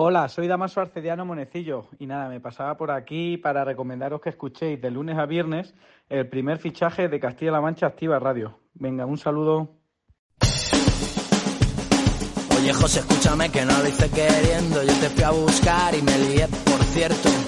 Hola, soy Damaso Arcediano Monecillo y nada, me pasaba por aquí para recomendaros que escuchéis de lunes a viernes el primer fichaje de Castilla-La Mancha Activa Radio. Venga, un saludo. Oye José, escúchame que no lo hice queriendo, yo te fui a buscar y me lié, por cierto.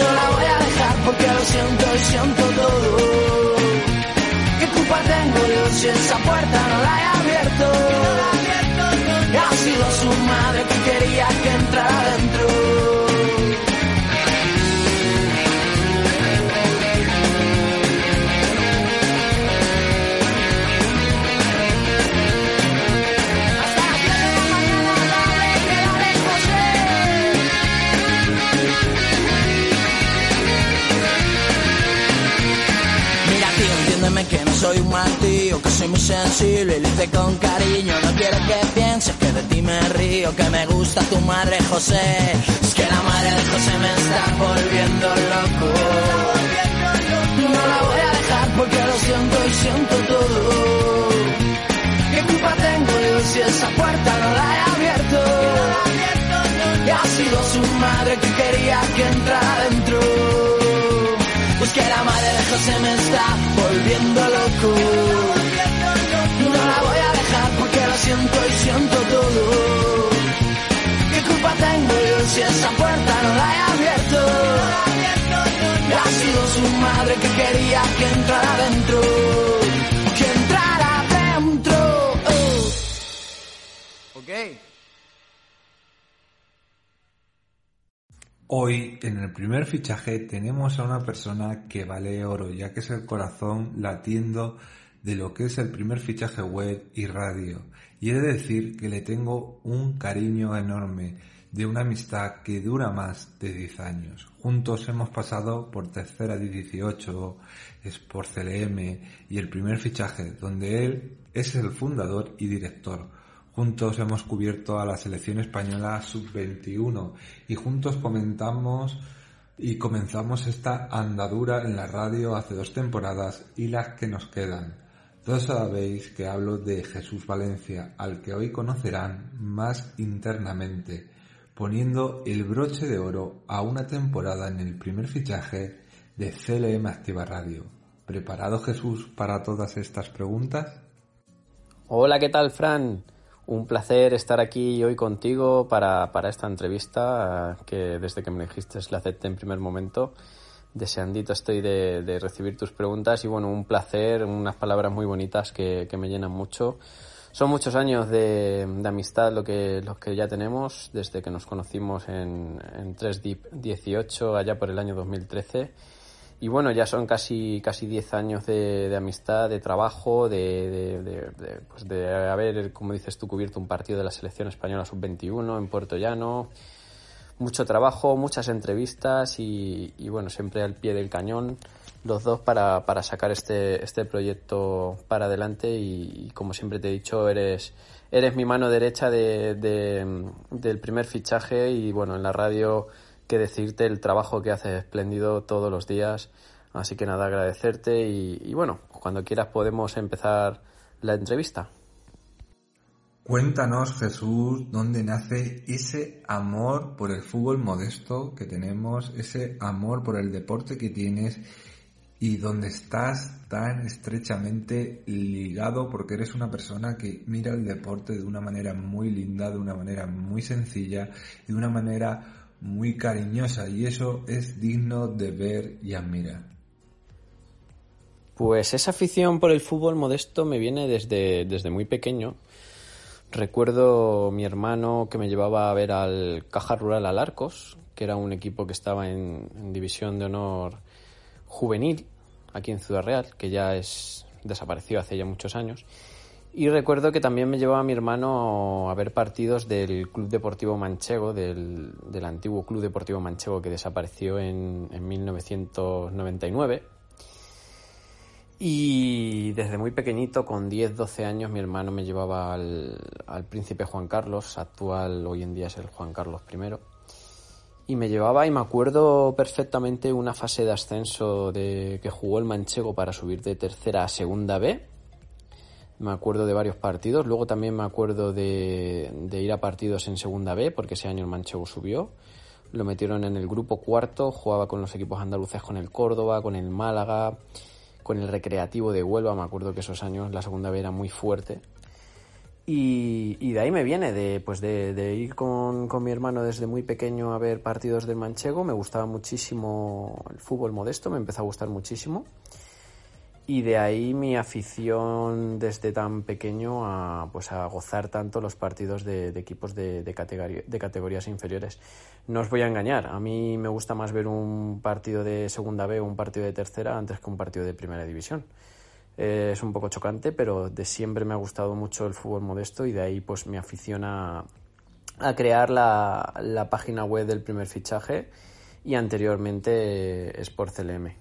No la voy a dejar porque lo siento y siento todo. ¿Qué culpa tengo yo si esa puerta no la he abierto? Sensible y lo hice con cariño. No quiero que pienses que de ti me río, que me gusta tu madre José. Es que la madre de José me está volviendo loco. No la voy a dejar porque lo siento y siento todo. ¿Qué culpa tengo yo si esa puerta no la he abierto? Y ha sido su madre que quería que entrara dentro. Pues la madre de José me está volviendo loco. No la voy a dejar porque lo siento y siento todo. ¿Qué culpa tengo yo si esa puerta no la he abierto? Y ha sido su madre que quería que entrara dentro. Que entrara dentro. Oh. Ok. Hoy en el primer fichaje tenemos a una persona que vale oro, ya que es el corazón latiendo de lo que es el primer fichaje web y radio. Y he de decir que le tengo un cariño enorme de una amistad que dura más de 10 años. Juntos hemos pasado por Tercera de 18, Sport CLM y el primer fichaje, donde él es el fundador y director. Juntos hemos cubierto a la selección española sub-21 y juntos comentamos y comenzamos esta andadura en la radio hace dos temporadas y las que nos quedan. Todos sabéis que hablo de Jesús Valencia, al que hoy conocerán más internamente, poniendo el broche de oro a una temporada en el primer fichaje de CLM Activa Radio. ¿Preparado Jesús para todas estas preguntas? Hola, ¿qué tal, Fran? Un placer estar aquí hoy contigo para, para esta entrevista que desde que me dijiste la acepté en primer momento. Deseandito estoy de, recibir tus preguntas y bueno, un placer, unas palabras muy bonitas que, me llenan mucho. Son muchos años de, amistad lo que, los que ya tenemos desde que nos conocimos en, en 3DIP18 allá por el año 2013 y bueno, ya son casi casi 10 años de, amistad, de trabajo, de, de, pues de haber, como dices tú, cubierto un partido de la selección española sub-21 en Puerto Llano. Mucho trabajo, muchas entrevistas y, bueno, siempre al pie del cañón los dos para, para sacar este, este proyecto para adelante y, como siempre te he dicho, eres, eres mi mano derecha de, del primer fichaje y bueno, en la radio que decirte el trabajo que haces espléndido todos los días. Así que nada, agradecerte y, bueno, cuando quieras podemos empezar la entrevista. Cuéntanos, Jesús, dónde nace ese amor por el fútbol modesto que tenemos, ese amor por el deporte que tienes y dónde estás tan estrechamente ligado porque eres una persona que mira el deporte de una manera muy linda, de una manera muy sencilla y de una manera muy cariñosa y eso es digno de ver y admirar. Pues esa afición por el fútbol modesto me viene desde, desde muy pequeño. Recuerdo mi hermano que me llevaba a ver al Caja Rural Alarcos, que era un equipo que estaba en, en división de honor juvenil aquí en Ciudad Real, que ya es desapareció hace ya muchos años. Y recuerdo que también me llevaba a mi hermano a ver partidos del Club Deportivo Manchego, del, antiguo Club Deportivo Manchego que desapareció en, 1999. Y desde muy pequeñito, con 10, 12 años, mi hermano me llevaba al, príncipe Juan Carlos, actual hoy en día es el Juan Carlos I. Y me llevaba, y me acuerdo perfectamente, una fase de ascenso de que jugó el Manchego para subir de tercera a segunda B me acuerdo de varios partidos. Luego también me acuerdo de, ir a partidos en Segunda B, porque ese año el Manchego subió. Lo metieron en el grupo cuarto, jugaba con los equipos andaluces, con el Córdoba, con el Málaga, con el Recreativo de Huelva. Me acuerdo que esos años la Segunda B era muy fuerte. Y, de ahí me viene, de, pues de, ir con, con, mi hermano desde muy pequeño a ver partidos del Manchego. Me gustaba muchísimo el fútbol modesto, me empezó a gustar muchísimo. Y de ahí mi afición desde tan pequeño a, pues a gozar tanto los partidos de, equipos de, de, categorías inferiores. No os voy a engañar, a mí me gusta más ver un partido de segunda B o un partido de tercera antes que un partido de primera división. Eh, es un poco chocante, pero de siempre me ha gustado mucho el fútbol modesto y de ahí pues mi afición a, a crear la, la página web del primer fichaje y anteriormente Sport CLM.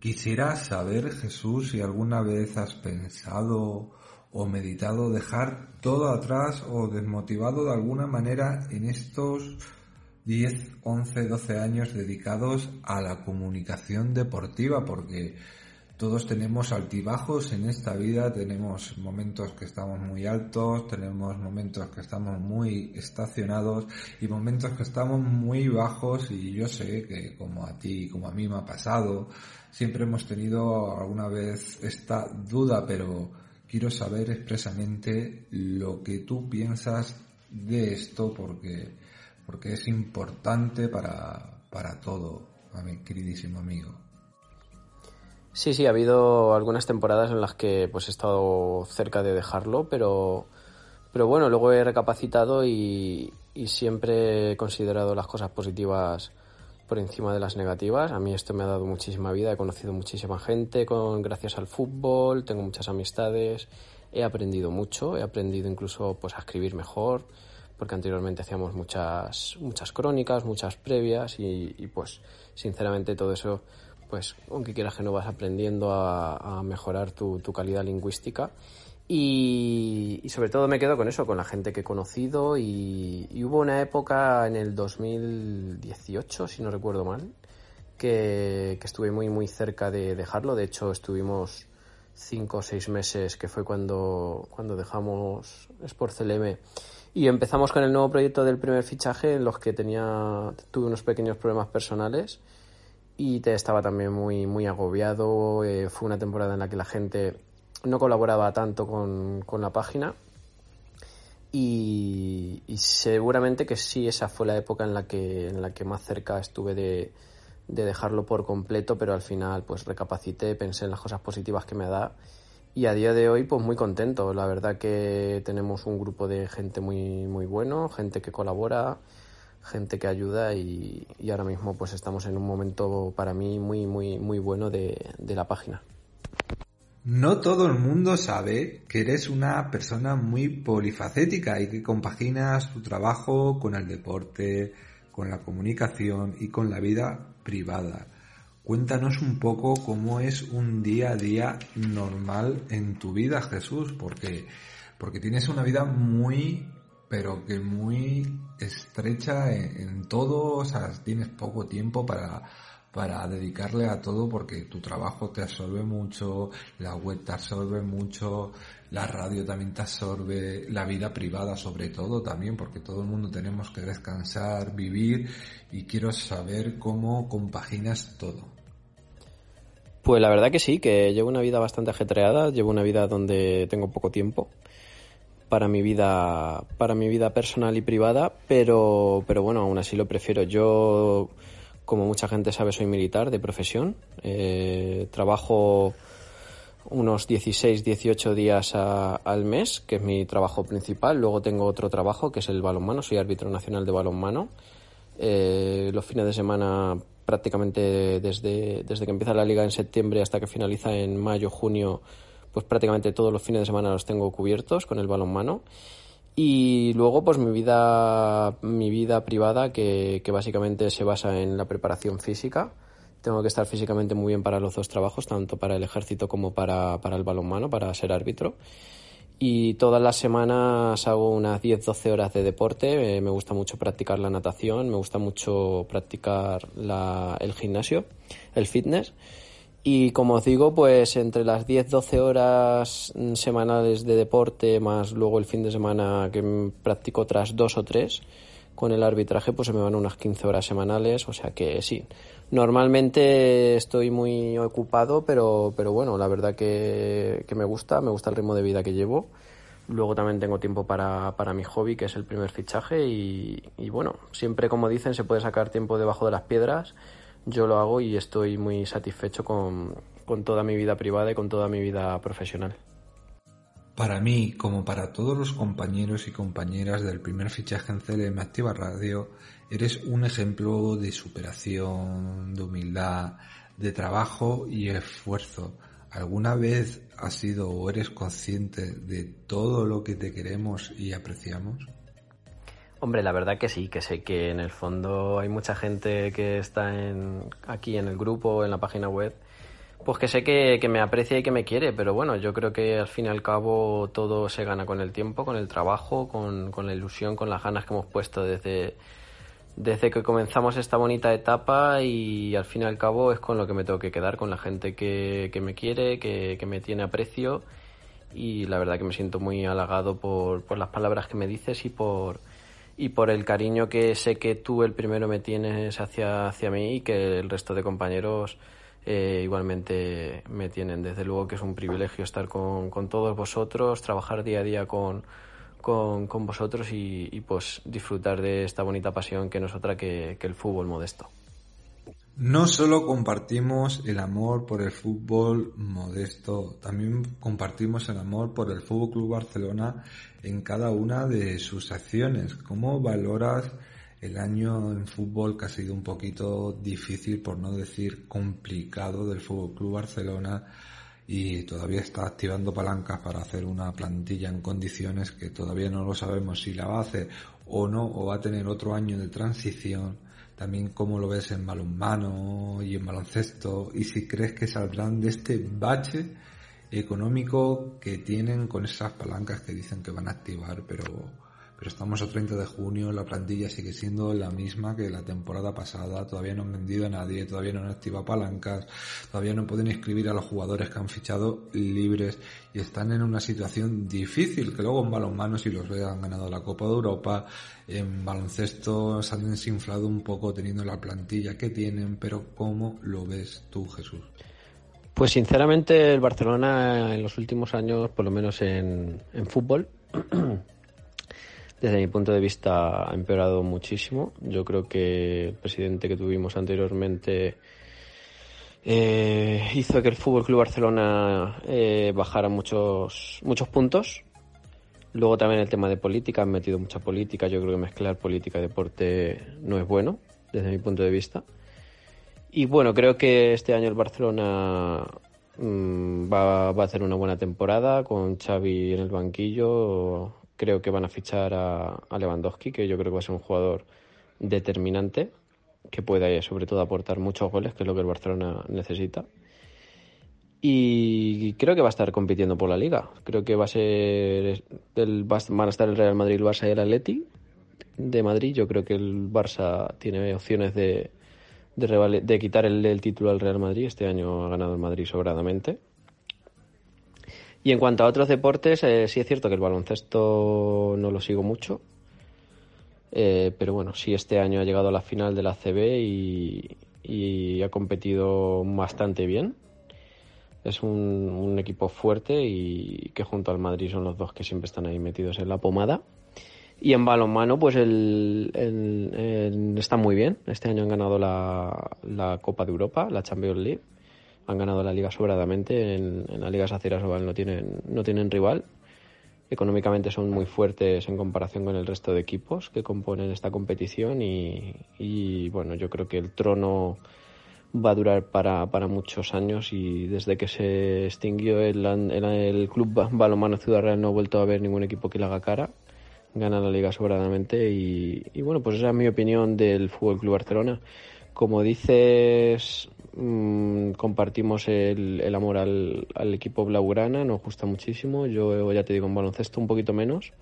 Quisiera saber, Jesús, si alguna vez has pensado o meditado dejar todo atrás o desmotivado de alguna manera en estos 10, 11, 12 años dedicados a la comunicación deportiva, porque todos tenemos altibajos en esta vida, tenemos momentos que estamos muy altos, tenemos momentos que estamos muy estacionados y momentos que estamos muy bajos y yo sé que como a ti, como a mí me ha pasado, siempre hemos tenido alguna vez esta duda, pero quiero saber expresamente lo que tú piensas de esto porque, porque es importante para, para todo, mi queridísimo amigo. Sí, sí, ha habido algunas temporadas en las que pues he estado cerca de dejarlo, pero, pero bueno, luego he recapacitado y, siempre he considerado las cosas positivas por encima de las negativas. A mí esto me ha dado muchísima vida, he conocido muchísima gente con gracias al fútbol, tengo muchas amistades, he aprendido mucho, he aprendido incluso pues a escribir mejor, porque anteriormente hacíamos muchas muchas crónicas, muchas previas y, y pues sinceramente todo eso pues aunque quieras que no vas aprendiendo a, mejorar tu, calidad lingüística. Y, sobre todo me quedo con eso, con la gente que he conocido y, hubo una época en el 2018, si no recuerdo mal, que, estuve muy muy cerca de dejarlo. De hecho, estuvimos cinco o seis meses, que fue cuando, cuando dejamos Sport CLM y empezamos con el nuevo proyecto del primer fichaje en los que tenía, tuve unos pequeños problemas personales y te estaba también muy, muy agobiado. Eh, fue una temporada en la que la gente no colaboraba tanto con, la página. Y, seguramente que sí, esa fue la época en la que, en la que más cerca estuve de, de dejarlo por completo, pero al final pues recapacité, pensé en las cosas positivas que me da y a día de hoy pues muy contento. La verdad que tenemos un grupo de gente muy, muy bueno, gente que colabora, gente que ayuda y, ahora mismo pues estamos en un momento para mí muy, muy, muy bueno de, de la página. No todo el mundo sabe que eres una persona muy polifacética y que compaginas tu trabajo con el deporte, con la comunicación y con la vida privada. Cuéntanos un poco cómo es un día a día normal en tu vida, Jesús, porque, porque tienes una vida muy, pero que muy estrecha en, todo, o sea, tienes poco tiempo para, para dedicarle a todo porque tu trabajo te absorbe mucho, la web te absorbe mucho, la radio también te absorbe, la vida privada sobre todo también porque todo el mundo tenemos que descansar, vivir y quiero saber cómo compaginas todo. Pues la verdad que sí, que llevo una vida bastante ajetreada, llevo una vida donde tengo poco tiempo para mi vida para mi vida personal y privada, pero pero bueno, aún así lo prefiero. Yo como mucha gente sabe, soy militar de profesión. Eh, trabajo unos 16, 18 días al mes, que es mi trabajo principal. Luego tengo otro trabajo, que es el balonmano. Soy árbitro nacional de balonmano. Eh, los fines de semana, prácticamente desde, desde que empieza la liga en septiembre hasta que finaliza en mayo, junio, pues prácticamente todos los fines de semana los tengo cubiertos con el balonmano. Y luego, pues mi vida, mi vida privada, que, básicamente se basa en la preparación física. Tengo que estar físicamente muy bien para los dos trabajos, tanto para el ejército como para, para el balonmano, para ser árbitro. Y todas las semanas hago unas 10-12 horas de deporte. Eh, me gusta mucho practicar la natación, me gusta mucho practicar la, el gimnasio, el fitness. Y como os digo, pues entre las 10-12 horas semanales de deporte, más luego el fin de semana que practico otras dos o tres, con el arbitraje pues se me van unas 15 horas semanales, o sea que sí. Normalmente estoy muy ocupado, pero, pero bueno, la verdad que, que me gusta, me gusta el ritmo de vida que llevo. Luego también tengo tiempo para, para mi hobby, que es el primer fichaje, y, y bueno, siempre como dicen, se puede sacar tiempo debajo de las piedras yo lo hago y estoy muy satisfecho con, toda mi vida privada y con toda mi vida profesional. Para mí, como para todos los compañeros y compañeras del primer fichaje en CLM Activa Radio, eres un ejemplo de superación, de humildad, de trabajo y esfuerzo. ¿Alguna vez has sido o eres consciente de todo lo que te queremos y apreciamos? Hombre, la verdad que sí, que sé que en el fondo hay mucha gente que está en, aquí en el grupo, en la página web, pues que sé que, me aprecia y que me quiere, pero bueno, yo creo que al fin y al cabo todo se gana con el tiempo, con el trabajo, con, con la ilusión, con las ganas que hemos puesto desde, desde que comenzamos esta bonita etapa y al fin y al cabo es con lo que me tengo que quedar, con la gente que, que me quiere, que, que me tiene aprecio y la verdad que me siento muy halagado por, por las palabras que me dices y por y por el cariño que sé que tú el primero me tienes hacia, hacia mí y que el resto de compañeros eh, igualmente me tienen. Desde luego que es un privilegio estar con, con todos vosotros, trabajar día a día con, con, con vosotros y, y, pues disfrutar de esta bonita pasión que no es otra que, que el fútbol modesto. No solo compartimos el amor por el fútbol modesto, también compartimos el amor por el Fútbol Club Barcelona en cada una de sus acciones. ¿Cómo valoras el año en fútbol que ha sido un poquito difícil, por no decir complicado, del Fútbol Club Barcelona y todavía está activando palancas para hacer una plantilla en condiciones que todavía no lo sabemos si la va a hacer o no, o va a tener otro año de transición? También cómo lo ves en balonmano y en baloncesto y si crees que saldrán de este bache económico que tienen con esas palancas que dicen que van a activar, pero pero estamos a 30 de junio, la plantilla sigue siendo la misma que la temporada pasada, todavía no han vendido a nadie, todavía no han activado palancas, todavía no pueden inscribir a los jugadores que han fichado libres y están en una situación difícil, que luego en balonmano si los ve han ganado la Copa de Europa, en baloncesto se han desinflado un poco teniendo la plantilla que tienen, pero ¿cómo lo ves tú Jesús? Pues sinceramente el Barcelona en los últimos años, por lo menos en, en fútbol, desde mi punto de vista ha empeorado muchísimo. Yo creo que el presidente que tuvimos anteriormente eh, hizo que el Fútbol Club Barcelona eh, bajara muchos muchos puntos. Luego también el tema de política, han metido mucha política. Yo creo que mezclar política y deporte no es bueno, desde mi punto de vista. Y bueno, creo que este año el Barcelona mm, va, va, a hacer una buena temporada con Xavi en el banquillo, Creo que van a fichar a, Lewandowski, que yo creo que va a ser un jugador determinante, que pueda sobre todo aportar muchos goles, que es lo que el Barcelona necesita. Y creo que va a estar compitiendo por la liga. Creo que va a ser el, van a estar el Real Madrid, el Barça y el Atleti de Madrid. Yo creo que el Barça tiene opciones de, de, quitar el, el, título al Real Madrid. Este año ha ganado el Madrid sobradamente. Y en cuanto a otros deportes, eh, sí es cierto que el baloncesto no lo sigo mucho. Eh, pero bueno, sí este año ha llegado a la final de la CB y, ha competido bastante bien. Es un, equipo fuerte y que junto al Madrid son los dos que siempre están ahí metidos en la pomada. Y en balonmano, pues el, está muy bien. Este año han ganado la Copa de Europa, la Champions League han ganado la liga sobradamente. En, la Liga Saceras Oval no tienen, no tienen rival. Económicamente son muy fuertes en comparación con el resto de equipos que componen esta competición y, bueno, yo creo que el trono va a durar para, para muchos años y desde que se extinguió el, el, club balonmano Ciudad Real no ha vuelto a haber ningún equipo que le haga cara. Gana la liga sobradamente y, y bueno, pues esa es mi opinión del Fútbol Club Barcelona. Como dices, Mm, compartimos el, amor al, equipo blaugrana, nos gusta muchísimo. Yo ya te digo, en baloncesto un poquito menos.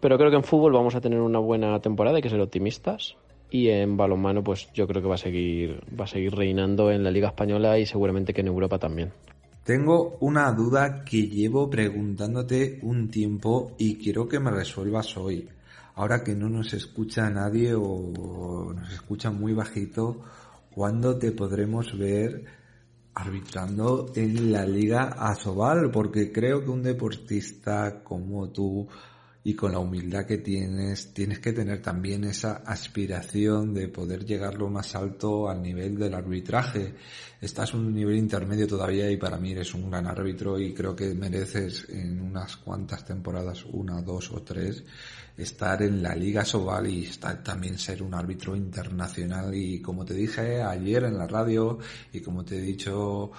Pero creo que en fútbol vamos a tener una buena temporada, hay que ser optimistas. Y en balonmano, pues yo creo que va a seguir, va a seguir reinando en la Liga Española y seguramente que en Europa también. Tengo una duda que llevo preguntándote un tiempo y quiero que me resuelvas hoy. Ahora que no nos escucha nadie o nos escucha muy bajito ¿Cuándo te podremos ver arbitrando en la Liga Asobal? Porque creo que un deportista como tú y con la humildad que tienes, tienes que tener también esa aspiración de poder llegar lo más alto al nivel del arbitraje. Estás un nivel intermedio todavía y para mí eres un gran árbitro y creo que mereces en unas cuantas temporadas, una, dos o tres, estar en la Liga Sobal y estar, también ser un árbitro internacional y como te dije ayer en la radio y como te he dicho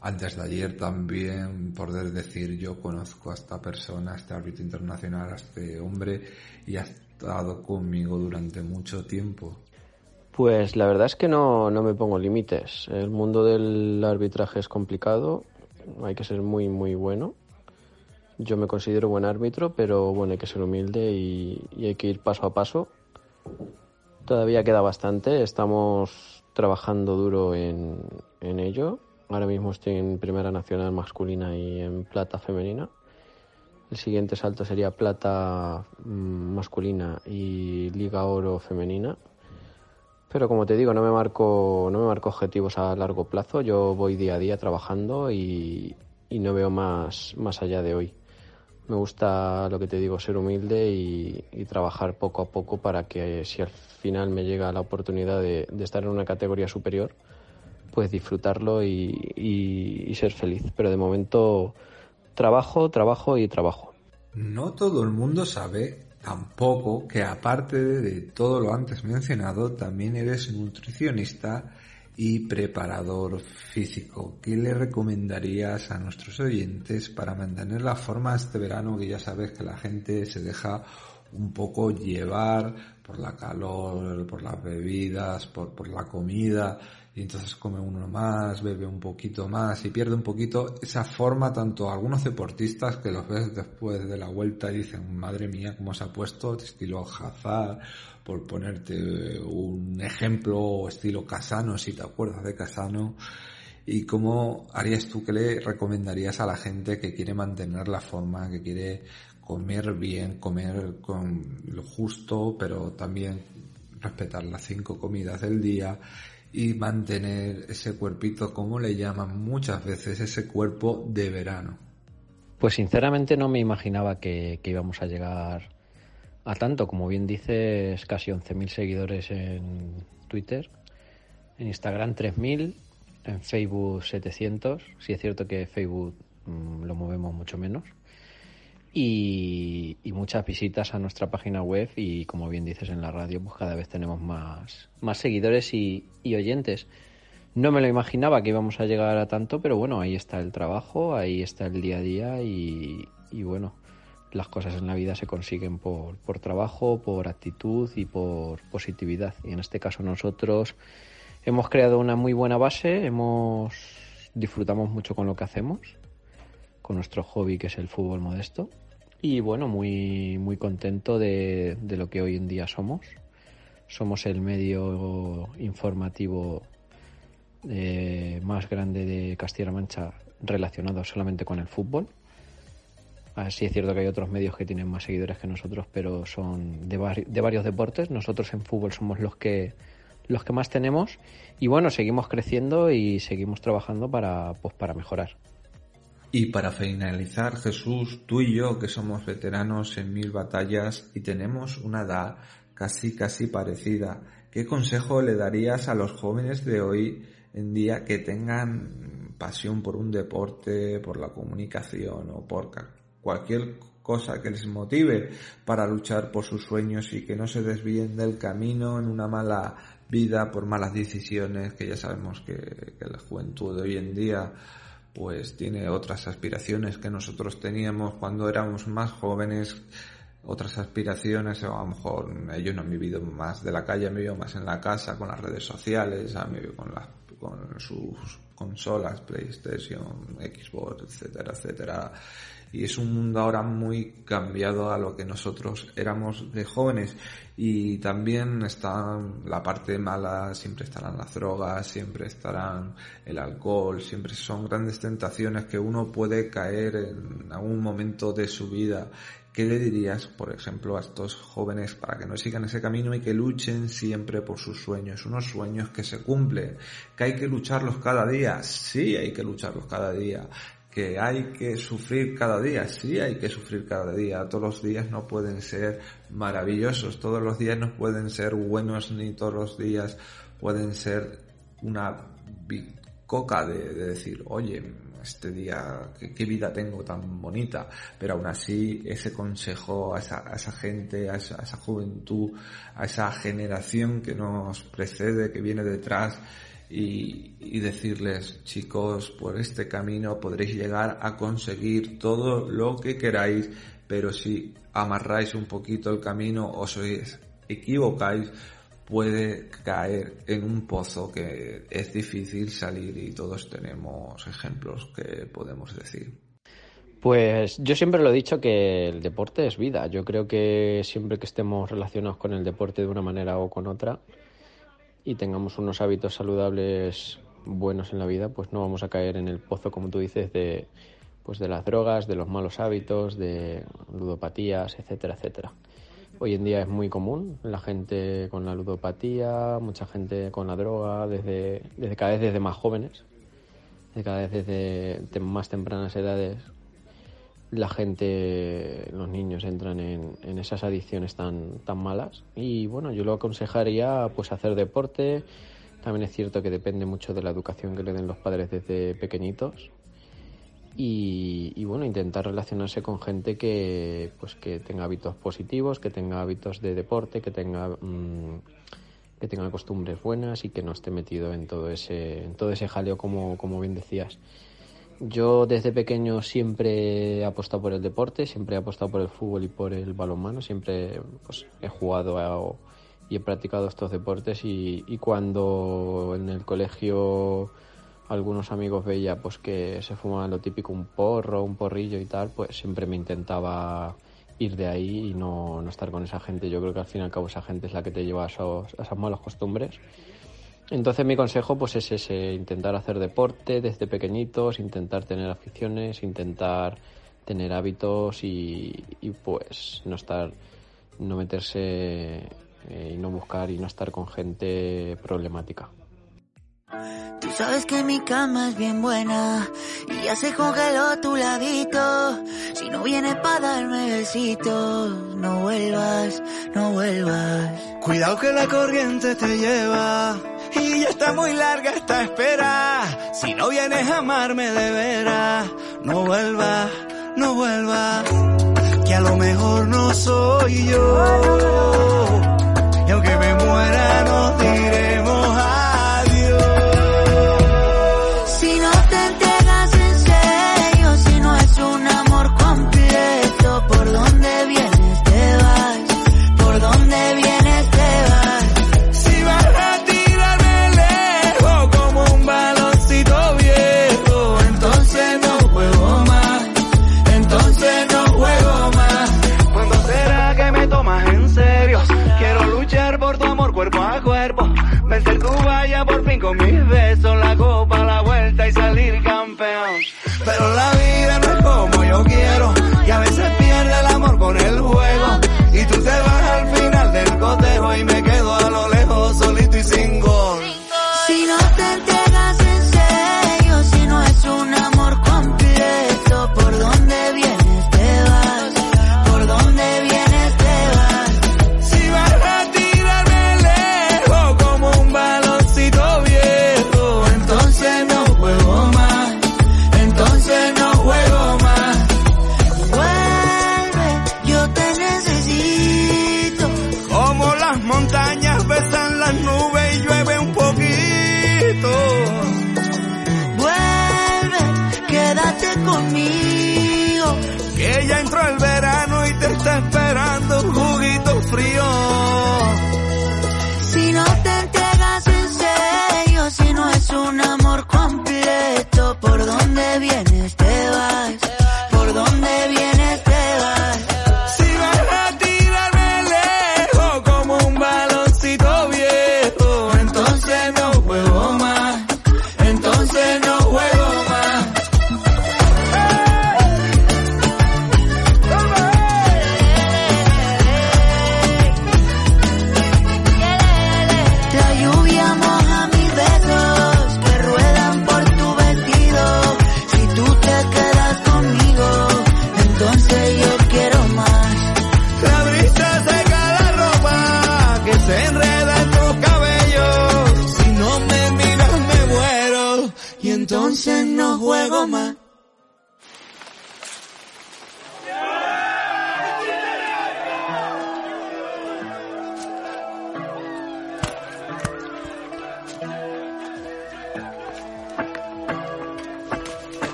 antes de ayer también poder decir yo conozco a esta persona, a este árbitro internacional, a este hombre y ha estado conmigo durante mucho tiempo. Pues la verdad es que no, no me pongo límites. El mundo del arbitraje es complicado, hay que ser muy muy bueno yo me considero buen árbitro, pero bueno, hay que ser humilde y, hay que ir paso a paso. Todavía queda bastante, estamos trabajando duro en, ello. Ahora mismo estoy en Primera Nacional masculina y en plata femenina. El siguiente salto sería plata mm, masculina y Liga Oro femenina. Pero como te digo, no me marco, no me marco objetivos a largo plazo. Yo voy día a día trabajando y, y no veo más, más allá de hoy me gusta lo que te digo, ser humilde y, trabajar poco a poco para que si al final me llega la oportunidad de, estar en una categoría superior, pues disfrutarlo y, ser feliz. Pero de momento trabajo, trabajo y trabajo. No todo el mundo sabe tampoco que aparte de todo lo antes mencionado, también eres nutricionista y preparador físico. ¿Qué le recomendarías a nuestros oyentes para mantener la forma este verano que ya sabes que la gente se deja un poco llevar por la calor, por las bebidas, por, por la comida y entonces come uno más, bebe un poquito más y pierde un poquito esa forma tanto algunos deportistas que los ves después de la vuelta y dicen, madre mía, cómo se ha puesto, estilo Hazard, por ponerte un ejemplo, estilo Casano, si te acuerdas de Casano, y cómo harías tú que le recomendarías a la gente que quiere mantener la forma, que quiere comer bien, comer con lo justo, pero también respetar las cinco comidas del día y mantener ese cuerpito, como le llaman muchas veces, ese cuerpo de verano. Pues sinceramente no me imaginaba que, íbamos a llegar a tanto, como bien dices, casi 11.000 seguidores en Twitter, en Instagram 3.000, en Facebook 700, sí es cierto que Facebook mm, lo movemos mucho menos, y, muchas visitas a nuestra página web y como bien dices en la radio, pues cada vez tenemos más, más seguidores y, oyentes. No me lo imaginaba que íbamos a llegar a tanto, pero bueno, ahí está el trabajo, ahí está el día a día y, y bueno, las cosas en la vida se consiguen por, por, trabajo, por actitud y por positividad. Y en este caso nosotros hemos creado una muy buena base, hemos disfrutamos mucho con lo que hacemos, con nuestro hobby que es el fútbol modesto. Y bueno, muy, muy contento de, de lo que hoy en día somos. Somos el medio informativo eh, más grande de Castilla-La Mancha relacionado solamente con el fútbol. Así es cierto que hay otros medios que tienen más seguidores que nosotros, pero son de, de, varios deportes. Nosotros en fútbol somos los que los que más tenemos y bueno, seguimos creciendo y seguimos trabajando para pues para mejorar. Y para finalizar, Jesús, tú y yo, que somos veteranos en mil batallas y tenemos una edad casi casi parecida, ¿qué consejo le darías a los jóvenes de hoy en día que tengan pasión por un deporte, por la comunicación o por cualquier cosa que les motive para luchar por sus sueños y que no se desvíen del camino en una mala vida por malas decisiones que ya sabemos que, que la juventud de hoy en día pues tiene otras aspiraciones que nosotros teníamos cuando éramos más jóvenes, otras aspiraciones, o a lo mejor ellos no han vivido más de la calle, han vivido más en la casa, con las redes sociales, con, con sus consolas, PlayStation, Xbox, etcétera, etcétera. Y es un mundo ahora muy cambiado a lo que nosotros éramos de jóvenes y también está la parte mala, siempre estarán las drogas, siempre estarán el alcohol, siempre son grandes tentaciones que uno puede caer en algún momento de su vida. ¿Qué le dirías, por ejemplo, a estos jóvenes para que no sigan ese camino y que luchen siempre por sus sueños? Unos sueños que se cumplen, que hay que lucharlos cada día. Sí, hay que lucharlos cada día que hay que sufrir cada día, sí hay que sufrir cada día, todos los días no pueden ser maravillosos, todos los días no pueden ser buenos ni todos los días pueden ser una coca de, decir, oye, este día, ¿qué, vida tengo tan bonita, pero aún así ese consejo a esa, gente, a esa, juventud, a esa generación que nos precede, que viene detrás, y, decirles, chicos, por este camino podréis llegar a conseguir todo lo que queráis, pero si amarráis un poquito el camino o sois equivocáis, puede caer en un pozo que es difícil salir y todos tenemos ejemplos que podemos decir. Pues yo siempre lo he dicho que el deporte es vida. Yo creo que siempre que estemos relacionados con el deporte de una manera o con otra, y tengamos unos hábitos saludables buenos en la vida, pues no vamos a caer en el pozo, como tú dices, de, pues de las drogas, de los malos hábitos, de ludopatías, etcétera, etcétera. Hoy en día es muy común la gente con la ludopatía, mucha gente con la droga, desde, desde cada vez desde más jóvenes, desde cada vez desde más tempranas edades, la gente, los niños entran en, esas adicciones tan, tan malas. Y bueno, yo lo aconsejaría pues hacer deporte. También es cierto que depende mucho de la educación que le den los padres desde pequeñitos. Y, bueno, intentar relacionarse con gente que pues que tenga hábitos positivos, que tenga hábitos de deporte, que tenga mm, que tenga costumbres buenas y que no esté metido en todo ese, en todo ese jaleo como, como bien decías. Yo desde pequeño siempre he apostado por el deporte, siempre he apostado por el fútbol y por el balonmano, siempre pues, he jugado y he practicado estos deportes y, cuando en el colegio algunos amigos veía pues que se fumaban lo típico un porro, un porrillo y tal, pues siempre me intentaba ir de ahí y no, no estar con esa gente. Yo creo que al fin y al cabo esa gente es la que te lleva a, esos, esas malas costumbres entonces mi consejo pues es ese, intentar hacer deporte desde pequeñitos, intentar tener aficiones, intentar tener hábitos y, pues no estar, no meterse eh, y no buscar y no estar con gente problemática. Tú sabes que mi cama es bien buena y ya se congeló tu ladito. Si no vienes para darme besitos, no vuelvas, no vuelvas. Cuidado que la corriente te lleva y ya está muy larga esta espera. Si no vienes a amarme de veras, no vuelvas, no vuelvas. Que a lo mejor no soy yo. Y aunque me muera, nos diremos conmigo.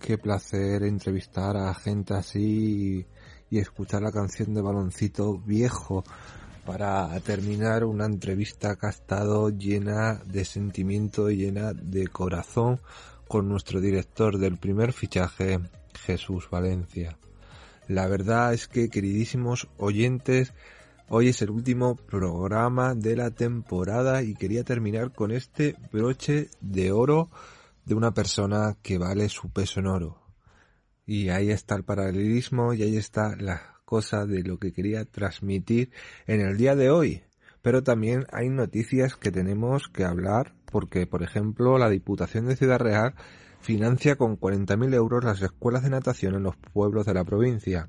Qué placer entrevistar a gente así y, escuchar la canción de Baloncito Viejo para terminar una entrevista que ha estado llena de sentimiento llena de corazón con nuestro director del primer fichaje, Jesús Valencia. La verdad es que, queridísimos oyentes, hoy es el último programa de la temporada y quería terminar con este broche de oro de una persona que vale su peso en oro. Y ahí está el paralelismo y ahí está la cosa de lo que quería transmitir en el día de hoy. Pero también hay noticias que tenemos que hablar porque, por ejemplo, la Diputación de Ciudad Real financia con 40.000 euros las escuelas de natación en los pueblos de la provincia.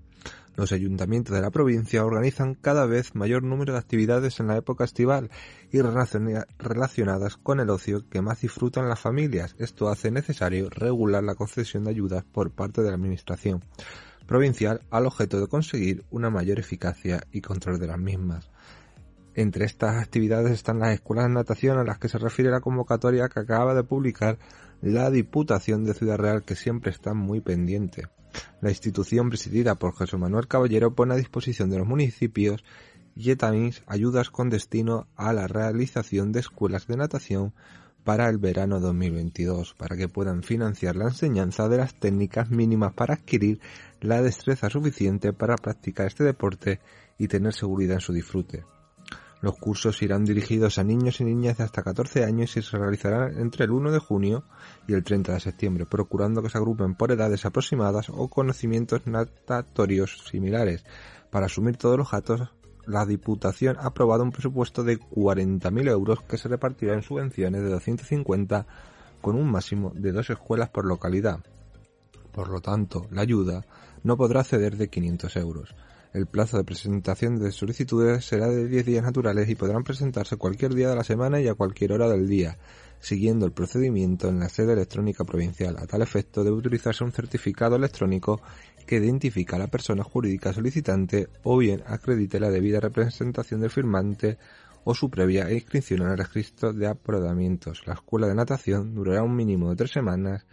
Los ayuntamientos de la provincia organizan cada vez mayor número de actividades en la época estival y relacionadas con el ocio que más disfrutan las familias. Esto hace necesario regular la concesión de ayudas por parte de la Administración provincial al objeto de conseguir una mayor eficacia y control de las mismas. Entre estas actividades están las escuelas de natación a las que se refiere la convocatoria que acaba de publicar la Diputación de Ciudad Real que siempre está muy pendiente. La institución presidida por Jesús Manuel Caballero pone a disposición de los municipios y también ayudas con destino a la realización de escuelas de natación para el verano 2022, para que puedan financiar la enseñanza de las técnicas mínimas para adquirir la destreza suficiente para practicar este deporte y tener seguridad en su disfrute. Los cursos irán dirigidos a niños y niñas de hasta 14 años y se realizarán entre el 1 de junio y el 30 de septiembre, procurando que se agrupen por edades aproximadas o conocimientos natatorios similares, para asumir todos los gastos la Diputación ha aprobado un presupuesto de 40.000 euros que se repartirá en subvenciones de 250 con un máximo de dos escuelas por localidad. Por lo tanto, la ayuda no podrá ceder de 500 euros. El plazo de presentación de solicitudes será de 10 días naturales y podrán presentarse cualquier día de la semana y a cualquier hora del día, siguiendo el procedimiento en la sede electrónica provincial. A tal efecto debe utilizarse un certificado electrónico que identifica a la persona jurídica solicitante o bien acredite la debida representación del firmante o su previa inscripción en el registro de aprobamientos. La escuela de natación durará un mínimo de tres semanas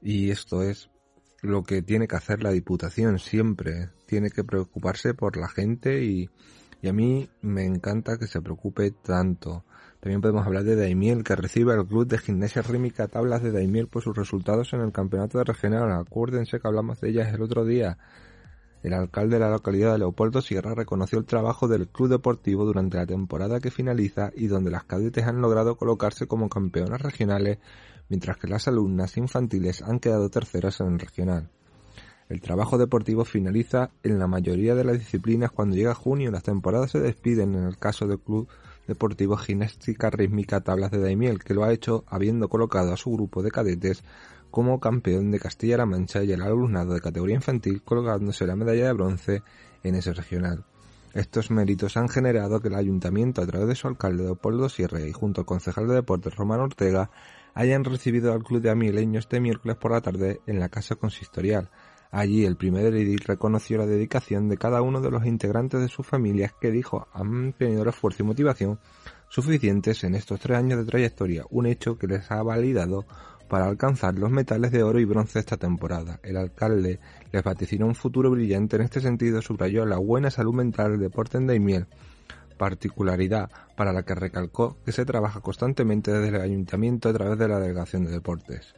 y esto es lo que tiene que hacer la Diputación siempre. Tiene que preocuparse por la gente y, y a mí me encanta que se preocupe tanto. También podemos hablar de Daimiel, que recibe al club de gimnasia rítmica tablas de Daimiel por sus resultados en el campeonato de regional. Acuérdense que hablamos de ellas el otro día. El alcalde de la localidad de Leopoldo Sierra reconoció el trabajo del club deportivo durante la temporada que finaliza y donde las cadetes han logrado colocarse como campeonas regionales, mientras que las alumnas infantiles han quedado terceras en el regional. El trabajo deportivo finaliza en la mayoría de las disciplinas cuando llega junio y las temporadas se despiden en el caso del club deportivo Gimnástica Rítmica Tablas de Daimiel, que lo ha hecho habiendo colocado a su grupo de cadetes como campeón de Castilla-La Mancha y el alumnado de categoría infantil colocándose la medalla de bronce en ese regional. Estos méritos han generado que el ayuntamiento, a través de su alcalde Leopoldo Sierra y junto al concejal de deportes Román Ortega, hayan recibido al club de amileños este miércoles por la tarde en la casa consistorial, Allí el primer edil reconoció la dedicación de cada uno de los integrantes de sus familias que dijo han tenido el esfuerzo y motivación suficientes en estos tres años de trayectoria, un hecho que les ha validado para alcanzar los metales de oro y bronce esta temporada. El alcalde les vaticinó un futuro brillante en este sentido, subrayó la buena salud mental del deporte en Daimiel, particularidad para la que recalcó que se trabaja constantemente desde el ayuntamiento a través de la delegación de deportes.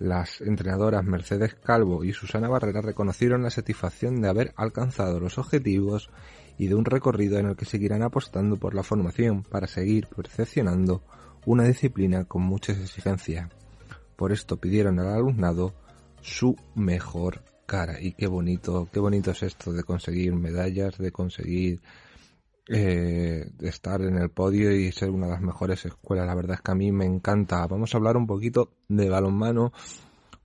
Las entrenadoras Mercedes Calvo y Susana Barrera reconocieron la satisfacción de haber alcanzado los objetivos y de un recorrido en el que seguirán apostando por la formación para seguir perfeccionando una disciplina con muchas exigencias. Por esto pidieron al alumnado su mejor cara. Y qué bonito, qué bonito es esto de conseguir medallas, de conseguir eh, estar en el podio y ser una de las mejores escuelas. La verdad es que a mí me encanta. Vamos a hablar un poquito de balonmano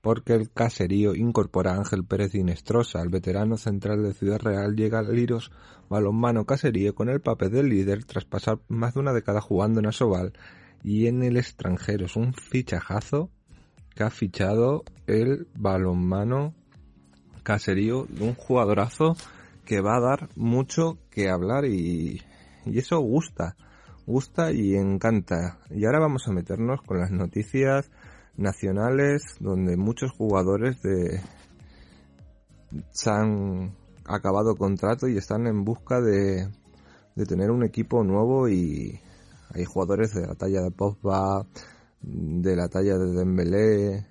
porque el caserío incorpora a Ángel Pérez Inestrosa, el veterano central de Ciudad Real, llega al Liros Balonmano Caserío con el papel del líder tras pasar más de una década jugando en Asobal y en el extranjero. Es un fichajazo que ha fichado el balonmano caserío un jugadorazo que va a dar mucho que hablar y, y eso gusta, gusta y encanta. Y ahora vamos a meternos con las noticias nacionales donde muchos jugadores de se han acabado contrato y están en busca de, de tener un equipo nuevo y hay jugadores de la talla de Pogba, de la talla de Dembélé,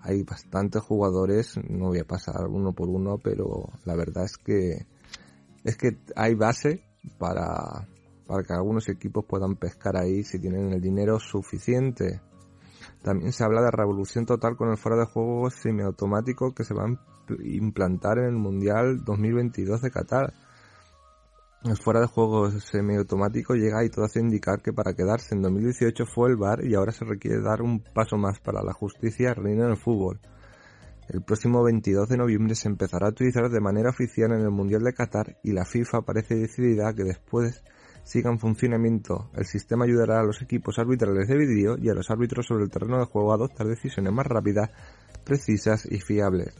hay bastantes jugadores, no voy a pasar uno por uno, pero la verdad es que es que hay base para, para que algunos equipos puedan pescar ahí si tienen el dinero suficiente. También se habla de revolución total con el fuera de juego semiautomático que se va a implantar en el Mundial 2022 de Qatar. El fuera de juego semiautomático llega y todo hace indicar que para quedarse en 2018 fue el VAR y ahora se requiere dar un paso más para la justicia reina en el fútbol. El próximo 22 de noviembre se empezará a utilizar de manera oficial en el Mundial de Qatar y la FIFA parece decidida que después siga en funcionamiento. El sistema ayudará a los equipos arbitrales de vídeo y a los árbitros sobre el terreno de juego a adoptar decisiones más rápidas, precisas y fiables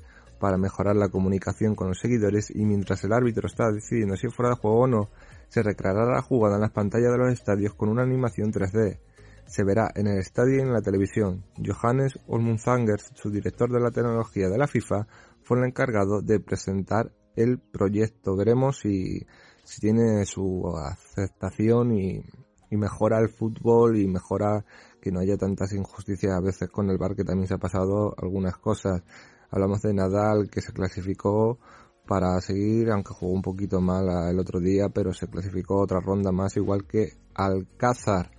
para mejorar la comunicación con los seguidores y mientras el árbitro está decidiendo si es fuera de juego o no, se recreará la jugada en las pantallas de los estadios con una animación 3D. Se verá en el estadio y en la televisión. Johannes Olmunzanger, su director de la tecnología de la FIFA, fue el encargado de presentar el proyecto. Veremos si, si tiene su aceptación y, y mejora el fútbol y mejora que no haya tantas injusticias a veces con el bar que también se ha pasado algunas cosas. Hablamos de Nadal que se clasificó para seguir, aunque jugó un poquito mal el otro día, pero se clasificó otra ronda más, igual que Alcázar.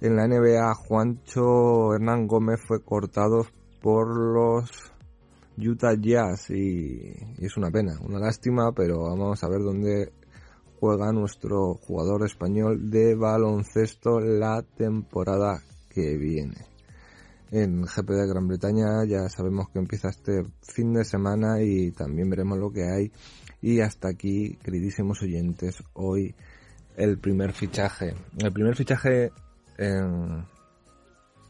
En la NBA, Juancho Hernán Gómez fue cortado por los Utah Jazz y, y, es una pena, una lástima, pero vamos a ver dónde juega nuestro jugador español de baloncesto la temporada que viene. En GP de Gran Bretaña ya sabemos que empieza este fin de semana y también veremos lo que hay. Y hasta aquí, queridísimos oyentes, hoy el primer fichaje. El primer fichaje en,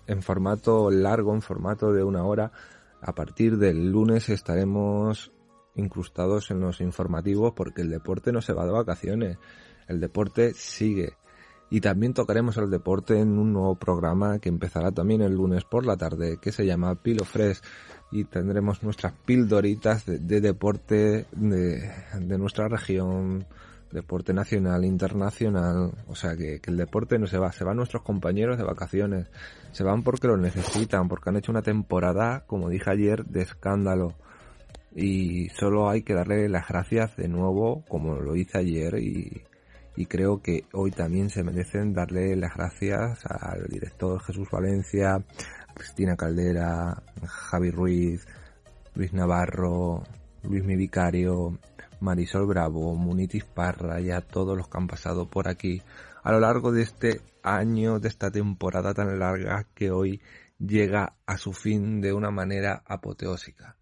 en formato largo, en formato de una hora. A partir del lunes estaremos incrustados en los informativos porque el deporte no se va de vacaciones. El deporte sigue. Y también tocaremos el deporte en un nuevo programa que empezará también el lunes por la tarde, que se llama Pilo Fresh. Y tendremos nuestras pildoritas de, deporte de, nuestra región, deporte nacional, internacional, o sea que, el deporte no se va, se van nuestros compañeros de vacaciones, se van porque lo necesitan, porque han hecho una temporada, como dije ayer, de escándalo. Y solo hay que darle las gracias de nuevo, como lo hice ayer, y, y creo que hoy también se merecen darle las gracias al director Jesús Valencia, Cristina Caldera, Javi Ruiz, Luis Navarro, Luis Mi Vicario, Marisol Bravo, Munitis Parra y a todos los que han pasado por aquí a lo largo de este año, de esta temporada tan larga que hoy llega a su fin de una manera apoteósica.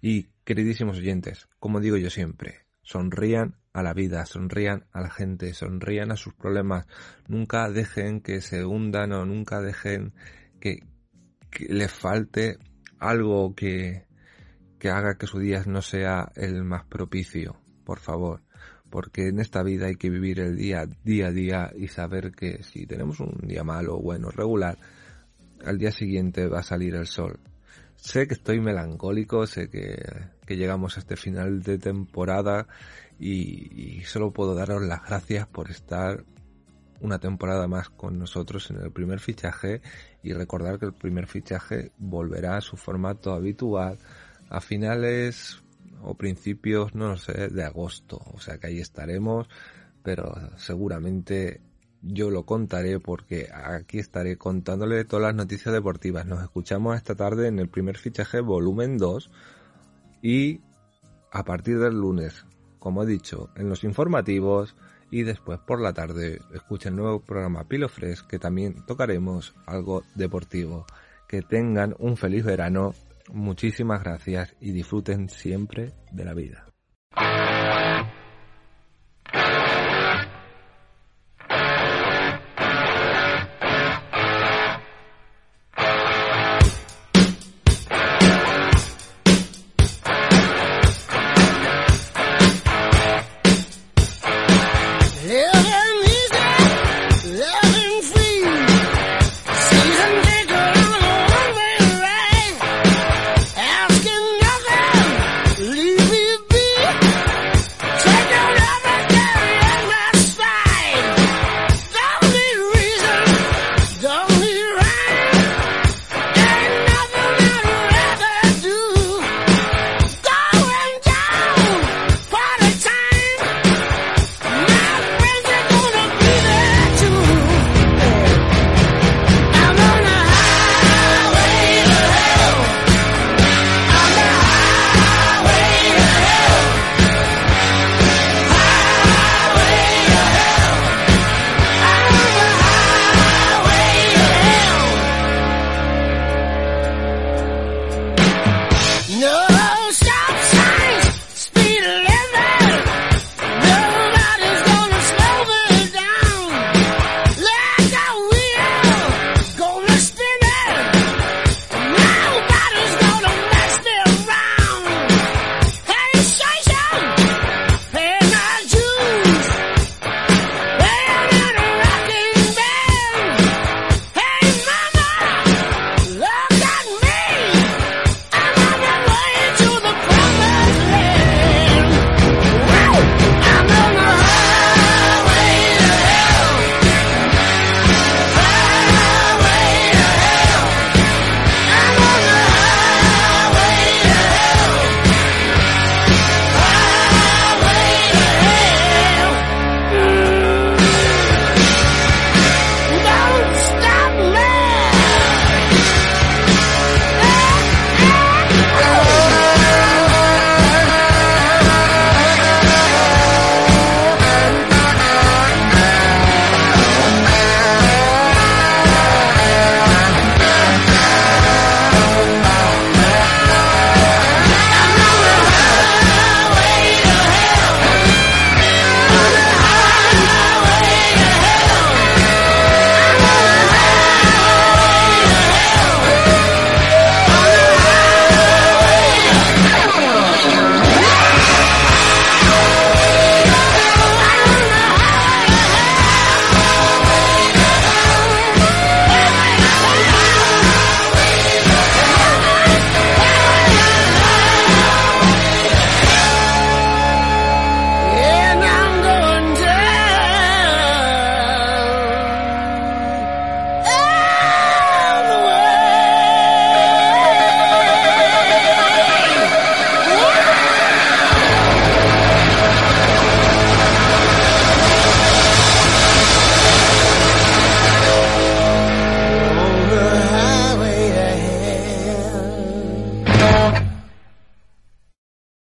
Y queridísimos oyentes, como digo yo siempre, sonrían a la vida, sonrían a la gente, sonrían a sus problemas, nunca dejen que se hundan o nunca dejen que, les falte algo que, que haga que su día no sea el más propicio por favor, porque en esta vida hay que vivir el día, día a día y saber que si tenemos un día malo, bueno, regular, al día siguiente va a salir el sol. Sé que estoy melancólico, sé que, llegamos a este final de temporada y, solo puedo daros las gracias por estar una temporada más con nosotros en el primer fichaje y recordar que el primer fichaje volverá a su formato habitual a finales o principios, no lo sé, de agosto. O sea que ahí estaremos, pero seguramente yo lo contaré porque aquí estaré contándole todas las noticias deportivas. Nos escuchamos esta tarde en el primer fichaje volumen 2 y a partir del lunes, como he dicho, en los informativos y después por la tarde escucha el nuevo programa Pilo Fresh que también tocaremos algo deportivo. Que tengan un feliz verano Muchísimas gracias y disfruten siempre de la vida.